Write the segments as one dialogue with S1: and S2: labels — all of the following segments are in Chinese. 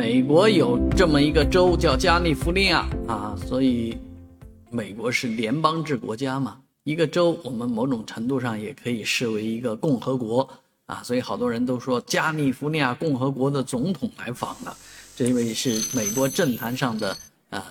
S1: 美国有这么一个州叫加利福尼亚啊，所以美国是联邦制国家嘛。一个州，我们某种程度上也可以视为一个共和国啊。所以好多人都说加利福尼亚共和国的总统来访了，这位是美国政坛上的啊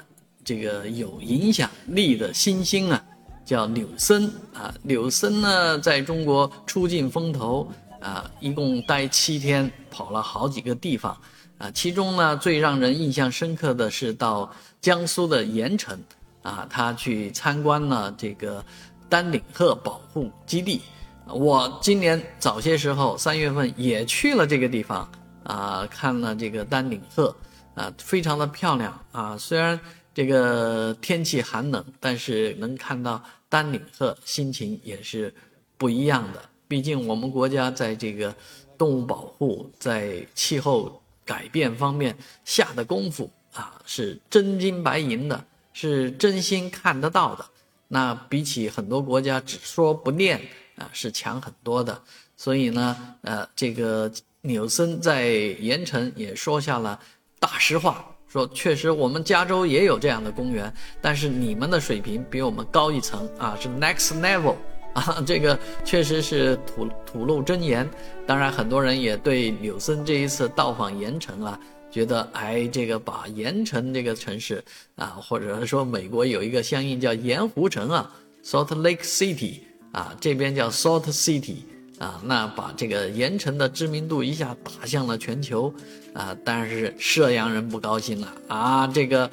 S1: 这个有影响力的新星啊，叫纽森啊。纽森呢，在中国出尽风头啊，一共待七天，跑了好几个地方。啊，其中呢最让人印象深刻的是到江苏的盐城，啊，他去参观了这个丹顶鹤保护基地。我今年早些时候三月份也去了这个地方，啊，看了这个丹顶鹤，啊，非常的漂亮啊。虽然这个天气寒冷，但是能看到丹顶鹤，心情也是不一样的。毕竟我们国家在这个动物保护，在气候。改变方面下的功夫啊，是真金白银的，是真心看得到的。那比起很多国家只说不练啊，是强很多的。所以呢，呃，这个纽森在盐城也说下了大实话，说确实我们加州也有这样的公园，但是你们的水平比我们高一层啊，是 next level。啊，这个确实是吐吐露真言。当然，很多人也对纽森这一次到访盐城啊，觉得哎，这个把盐城这个城市啊，或者说美国有一个相应叫盐湖城啊，Salt Lake City 啊，这边叫 Salt City 啊，那把这个盐城的知名度一下打向了全球啊。但是射阳人不高兴了啊，这个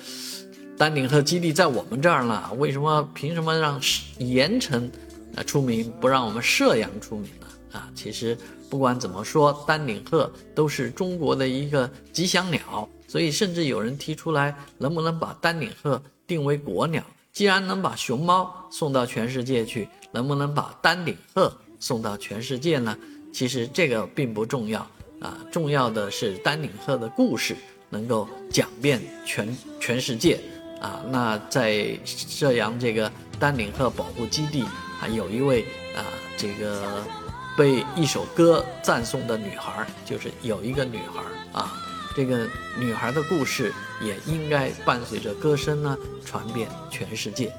S1: 丹顶鹤基地在我们这儿呢，为什么凭什么让盐城？啊，出名不让我们射阳出名了啊！其实不管怎么说，丹顶鹤都是中国的一个吉祥鸟，所以甚至有人提出来，能不能把丹顶鹤定为国鸟？既然能把熊猫送到全世界去，能不能把丹顶鹤送到全世界呢？其实这个并不重要啊，重要的是丹顶鹤的故事能够讲遍全全世界啊！那在射阳这个丹顶鹤保护基地。啊有一位啊，这个被一首歌赞颂的女孩，就是有一个女孩啊，这个女孩的故事也应该伴随着歌声呢传遍全世界。